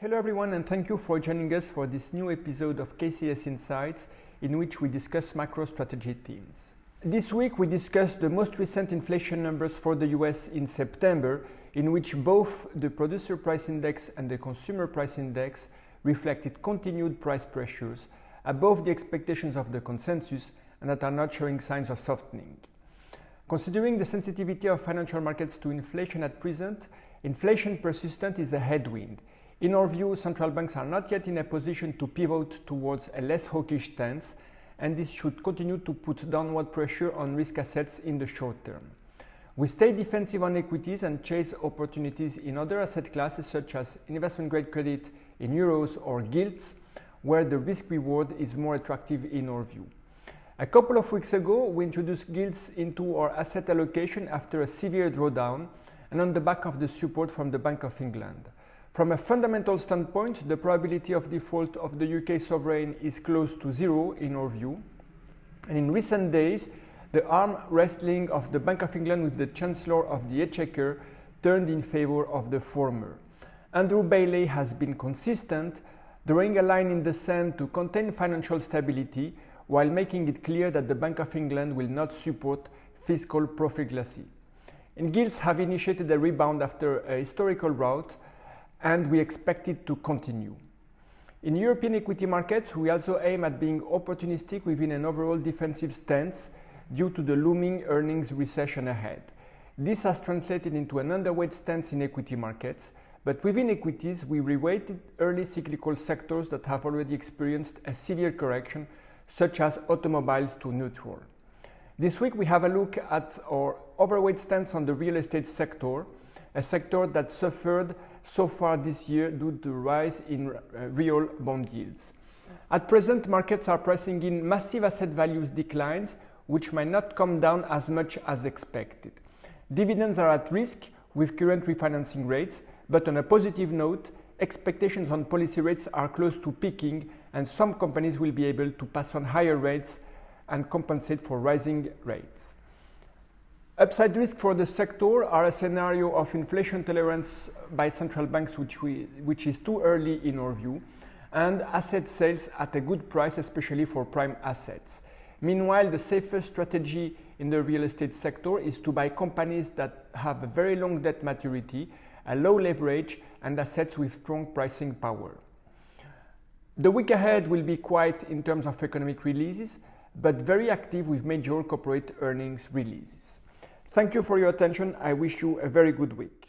Hello everyone and thank you for joining us for this new episode of KCS Insights in which we discuss macro strategy themes. This week we discuss the most recent inflation numbers for the US in September in which both the producer price index and the consumer price index reflected continued price pressures above the expectations of the consensus and that are not showing signs of softening. Considering the sensitivity of financial markets to inflation at present, inflation persistent is a headwind in our view, central banks are not yet in a position to pivot towards a less hawkish stance, and this should continue to put downward pressure on risk assets in the short term. We stay defensive on equities and chase opportunities in other asset classes such as investment grade credit in euros or gilts, where the risk reward is more attractive in our view. A couple of weeks ago, we introduced gilts into our asset allocation after a severe drawdown and on the back of the support from the Bank of England. From a fundamental standpoint, the probability of default of the UK sovereign is close to zero in our view. And in recent days, the arm wrestling of the Bank of England with the Chancellor of the Exchequer turned in favor of the former. Andrew Bailey has been consistent, drawing a line in the sand to contain financial stability while making it clear that the Bank of England will not support fiscal profligacy. And gilts have initiated a rebound after a historical rout and we expect it to continue. In European equity markets, we also aim at being opportunistic within an overall defensive stance due to the looming earnings recession ahead. This has translated into an underweight stance in equity markets, but within equities, we reweighted early cyclical sectors that have already experienced a severe correction, such as automobiles to neutral. This week, we have a look at our overweight stance on the real estate sector, a sector that suffered so far this year due to rise in uh, real bond yields. At present, markets are pricing in massive asset values declines, which might not come down as much as expected. Dividends are at risk with current refinancing rates, but on a positive note, expectations on policy rates are close to peaking, and some companies will be able to pass on higher rates and compensate for rising rates. Upside risk for the sector are a scenario of inflation tolerance by central banks, which, we, which is too early in our view, and asset sales at a good price, especially for prime assets. Meanwhile, the safest strategy in the real estate sector is to buy companies that have a very long debt maturity, a low leverage, and assets with strong pricing power. The week ahead will be quiet in terms of economic releases, but very active with major corporate earnings releases. Thank you for your attention. I wish you a very good week.